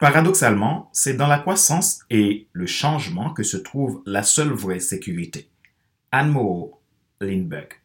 Paradoxalement, c'est dans la croissance et le changement que se trouve la seule vraie sécurité. Anne Moreau, Lindbergh.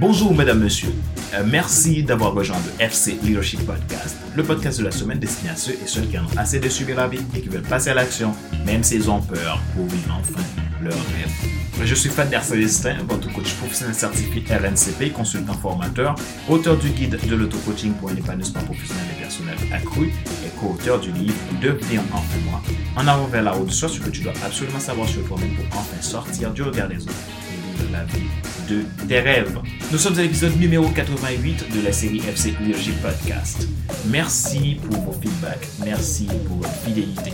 Bonjour mesdames, messieurs. Euh, merci d'avoir rejoint le FC Leadership Podcast, le podcast de la semaine destiné à ceux et celles qui ont assez de subir la vie et qui veulent passer à l'action, même s'ils ont peur, pour vivre enfin leur rêve. Je suis Fadler Célestin, votre coach professionnel certifié RNCP, consultant formateur, auteur du guide de l'auto-coaching pour un épanouissement professionnel et personnel accru et co-auteur du livre Devenir enfin moi, en avant vers la route de soi, ce que tu dois absolument savoir sur toi-même pour enfin sortir du regard des autres la vie de tes rêves. Nous sommes à l'épisode numéro 88 de la série FC Leadership Podcast. Merci pour vos feedbacks, merci pour votre fidélité.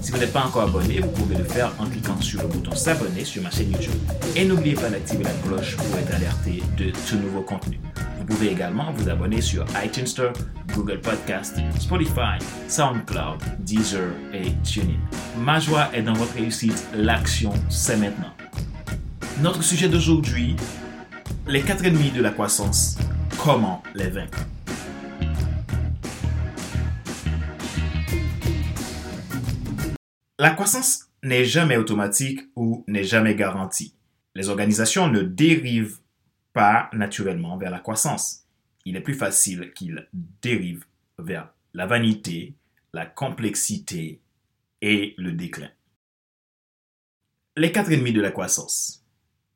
Si vous n'êtes pas encore abonné, vous pouvez le faire en cliquant sur le bouton s'abonner sur ma chaîne YouTube. Et n'oubliez pas d'activer la cloche pour être alerté de tout nouveau contenu. Vous pouvez également vous abonner sur iTunes Store, Google Podcast, Spotify, SoundCloud, Deezer et TuneIn. Ma joie est dans votre réussite. L'action, c'est maintenant. Notre sujet d'aujourd'hui, les quatre ennemis de la croissance. Comment les vaincre? La croissance n'est jamais automatique ou n'est jamais garantie. Les organisations ne dérivent pas naturellement vers la croissance. Il est plus facile qu'ils dérivent vers la vanité, la complexité et le déclin. Les quatre ennemis de la croissance.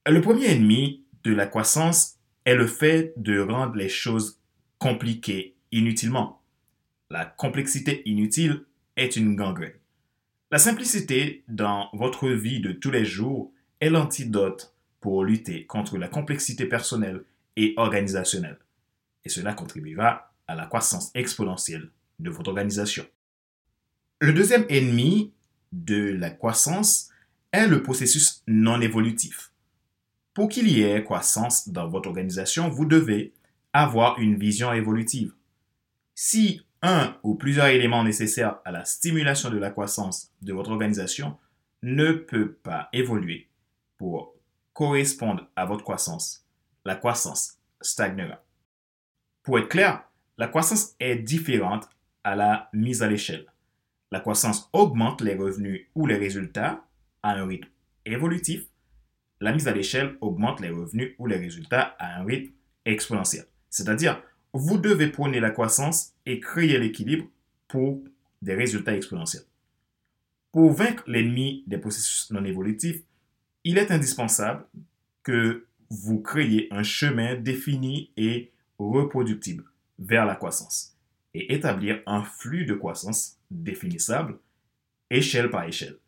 Le premier ennemi de la croissance est le fait de rendre les choses compliquées inutilement. La complexité inutile est une gangrène. La simplicité dans votre vie de tous les jours est l'antidote pour lutter contre la complexité personnelle et organisationnelle. Et cela contribuera à la croissance exponentielle de votre organisation. Le deuxième ennemi de la croissance est le processus non évolutif. Pour qu'il y ait croissance dans votre organisation, vous devez avoir une vision évolutive. Si un ou plusieurs éléments nécessaires à la stimulation de la croissance de votre organisation ne peut pas évoluer pour correspondre à votre croissance, la croissance stagnera. Pour être clair, la croissance est différente à la mise à l'échelle. La croissance augmente les revenus ou les résultats à un rythme évolutif. La mise à l'échelle augmente les revenus ou les résultats à un rythme exponentiel. C'est-à-dire, vous devez prôner la croissance et créer l'équilibre pour des résultats exponentiels. Pour vaincre l'ennemi des processus non évolutifs, il est indispensable que vous créiez un chemin défini et reproductible vers la croissance et établir un flux de croissance définissable échelle par échelle.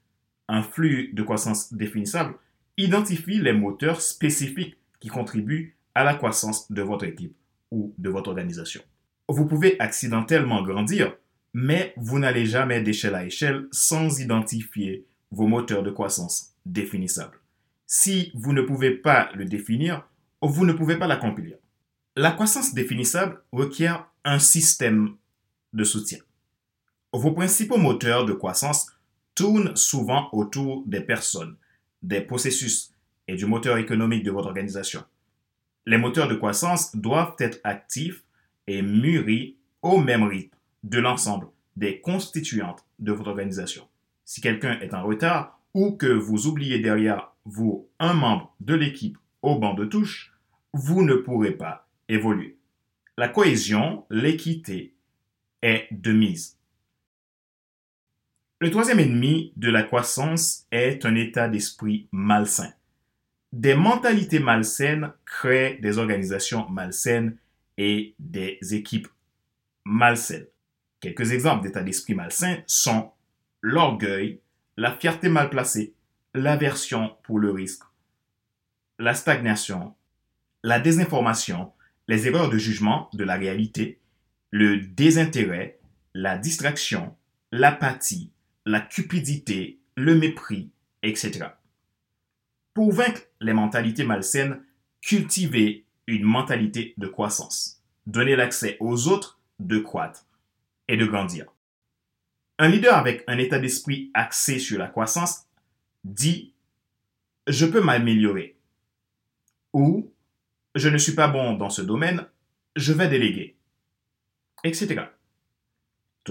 Un flux de croissance définissable identifie les moteurs spécifiques qui contribuent à la croissance de votre équipe ou de votre organisation. Vous pouvez accidentellement grandir, mais vous n'allez jamais d'échelle à échelle sans identifier vos moteurs de croissance définissables. Si vous ne pouvez pas le définir, vous ne pouvez pas l'accomplir. La croissance définissable requiert un système de soutien. Vos principaux moteurs de croissance tournent souvent autour des personnes, des processus et du moteur économique de votre organisation. Les moteurs de croissance doivent être actifs et mûris au même rythme de l'ensemble des constituantes de votre organisation. Si quelqu'un est en retard ou que vous oubliez derrière vous un membre de l'équipe au banc de touche, vous ne pourrez pas évoluer. La cohésion, l'équité est de mise. Le troisième ennemi de la croissance est un état d'esprit malsain. Des mentalités malsaines créent des organisations malsaines et des équipes malsaines. Quelques exemples d'état d'esprit malsains sont l'orgueil, la fierté mal placée, l'aversion pour le risque, la stagnation, la désinformation, les erreurs de jugement de la réalité, le désintérêt, la distraction, l'apathie, la cupidité, le mépris, etc. Pour vaincre les mentalités malsaines, cultivez une mentalité de croissance. Donnez l'accès aux autres de croître et de grandir. Un leader avec un état d'esprit axé sur la croissance dit je peux m'améliorer. Ou je ne suis pas bon dans ce domaine, je vais déléguer. Etc.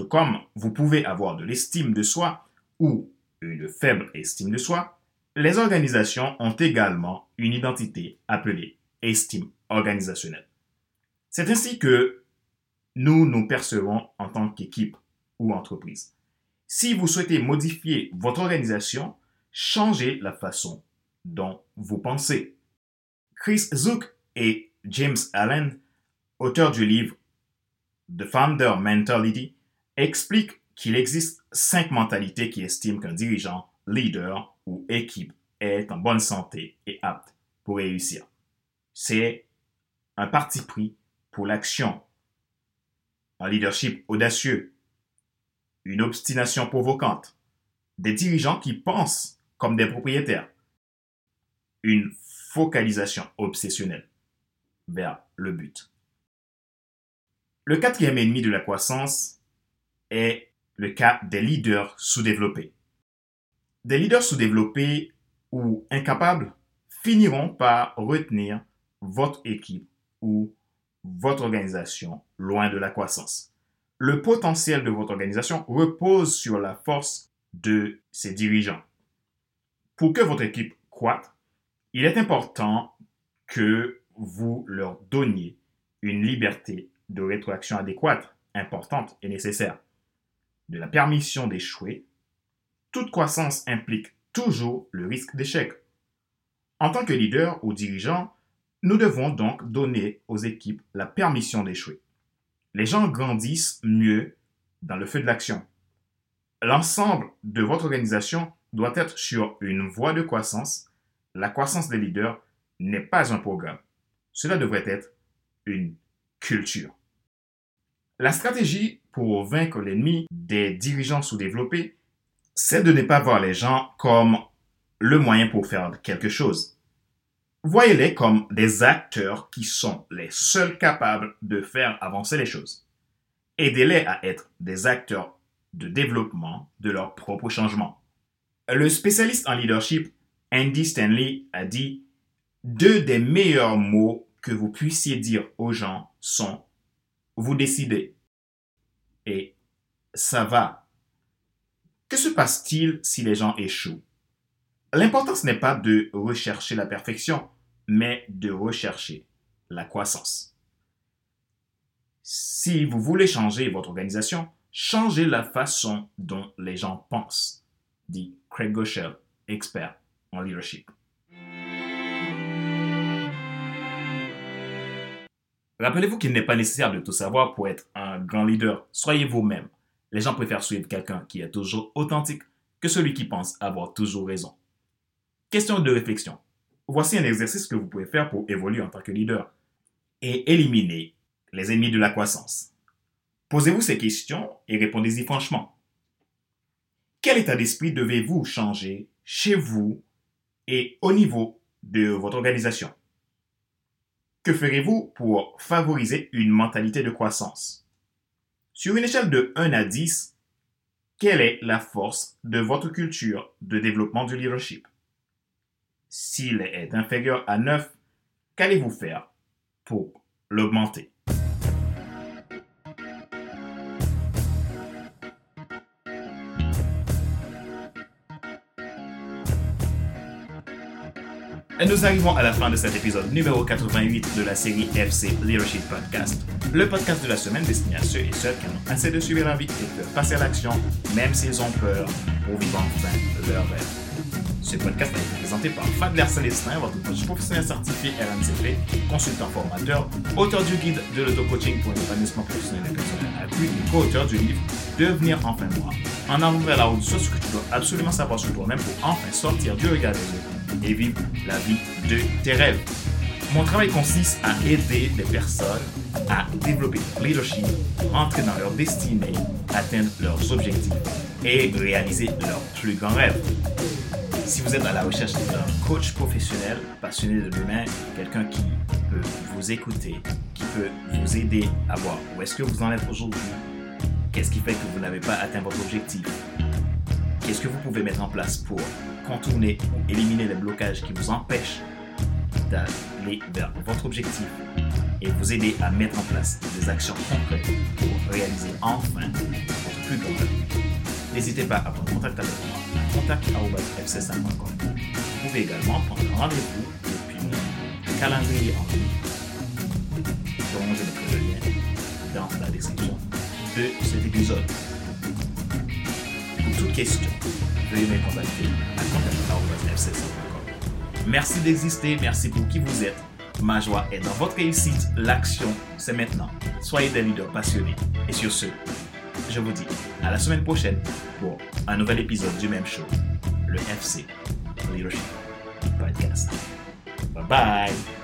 Comme vous pouvez avoir de l'estime de soi ou une faible estime de soi, les organisations ont également une identité appelée estime organisationnelle. C'est ainsi que nous nous percevons en tant qu'équipe ou entreprise. Si vous souhaitez modifier votre organisation, changez la façon dont vous pensez. Chris Zook et James Allen, auteurs du livre The Founder Mentality, expliquent qu'il existe cinq mentalités qui estiment qu'un dirigeant, leader ou équipe est en bonne santé et apte pour réussir. C'est un parti pris pour l'action, un leadership audacieux, une obstination provocante, des dirigeants qui pensent comme des propriétaires, une focalisation obsessionnelle vers le but. Le quatrième ennemi de la croissance est le cas des leaders sous-développés. Des leaders sous-développés ou incapables finiront par retenir votre équipe ou votre organisation loin de la croissance. Le potentiel de votre organisation repose sur la force de ses dirigeants. Pour que votre équipe croître, il est important que vous leur donniez une liberté de rétroaction adéquate, importante et nécessaire. De la permission d'échouer, toute croissance implique toujours le risque d'échec. En tant que leader ou dirigeant, nous devons donc donner aux équipes la permission d'échouer. Les gens grandissent mieux dans le feu de l'action. L'ensemble de votre organisation doit être sur une voie de croissance. La croissance des leaders n'est pas un programme. Cela devrait être une culture. La stratégie pour vaincre l'ennemi des dirigeants sous-développés, c'est de ne pas voir les gens comme le moyen pour faire quelque chose. Voyez-les comme des acteurs qui sont les seuls capables de faire avancer les choses. Aidez-les à être des acteurs de développement de leur propre changement. Le spécialiste en leadership Andy Stanley a dit Deux des meilleurs mots que vous puissiez dire aux gens sont vous décidez et ça va. Que se passe-t-il si les gens échouent? L'importance n'est pas de rechercher la perfection, mais de rechercher la croissance. Si vous voulez changer votre organisation, changez la façon dont les gens pensent, dit Craig Goschel, expert en leadership. Rappelez-vous qu'il n'est pas nécessaire de tout savoir pour être un grand leader. Soyez vous-même. Les gens préfèrent suivre quelqu'un qui est toujours authentique que celui qui pense avoir toujours raison. Question de réflexion. Voici un exercice que vous pouvez faire pour évoluer en tant que leader et éliminer les ennemis de la croissance. Posez-vous ces questions et répondez-y franchement. Quel état d'esprit devez-vous changer chez vous et au niveau de votre organisation? Que ferez-vous pour favoriser une mentalité de croissance? Sur une échelle de 1 à 10, quelle est la force de votre culture de développement du leadership? S'il est inférieur à 9, qu'allez-vous faire pour l'augmenter? Et nous arrivons à la fin de cet épisode numéro 88 de la série FC Leadership Podcast, le podcast de la semaine destiné à ceux et celles qui ont assez de suivre la vie et de passer à l'action, même s'ils ont peur, pour vivre enfin leur rêve. Ce podcast est présenté par Fadler Célestin, votre coach professionnel certifié RNCP, consultant formateur, auteur du guide de l'auto-coaching pour l'épanouissement professionnel et personnel accru et co-auteur du livre Devenir enfin moi. En avant vers la route sur ce que tu dois absolument savoir sur toi-même pour enfin sortir du regard des autres et vivre la vie de tes rêves. Mon travail consiste à aider les personnes à développer leur leadership, entrer dans leur destinée, atteindre leurs objectifs et réaliser leurs plus grands rêves. Si vous êtes à la recherche d'un coach professionnel passionné de l'humain, quelqu'un qui peut vous écouter, qui peut vous aider à voir où est-ce que vous en êtes aujourd'hui, qu'est-ce qui fait que vous n'avez pas atteint votre objectif, qu'est-ce que vous pouvez mettre en place pour contourner ou éliminer les blocages qui vous empêchent d'aller vers votre objectif et vous aider à mettre en place des actions concrètes pour réaliser enfin votre plus grand rêve. N'hésitez pas à prendre contact avec moi à contact.fc5.com. Vous pouvez également prendre rendez-vous depuis le calendrier en ligne dont je mettrai le lien dans la description de cet épisode. Pour toute question, veuillez me contacter à contact.fc5.com. Merci d'exister, merci pour qui vous êtes. Ma joie est dans votre réussite. L'action, c'est maintenant. Soyez des leaders passionnés. Et sur ce, je vous dis à la semaine prochaine pour un nouvel épisode du même show, le FC Leadership Podcast. Bye bye.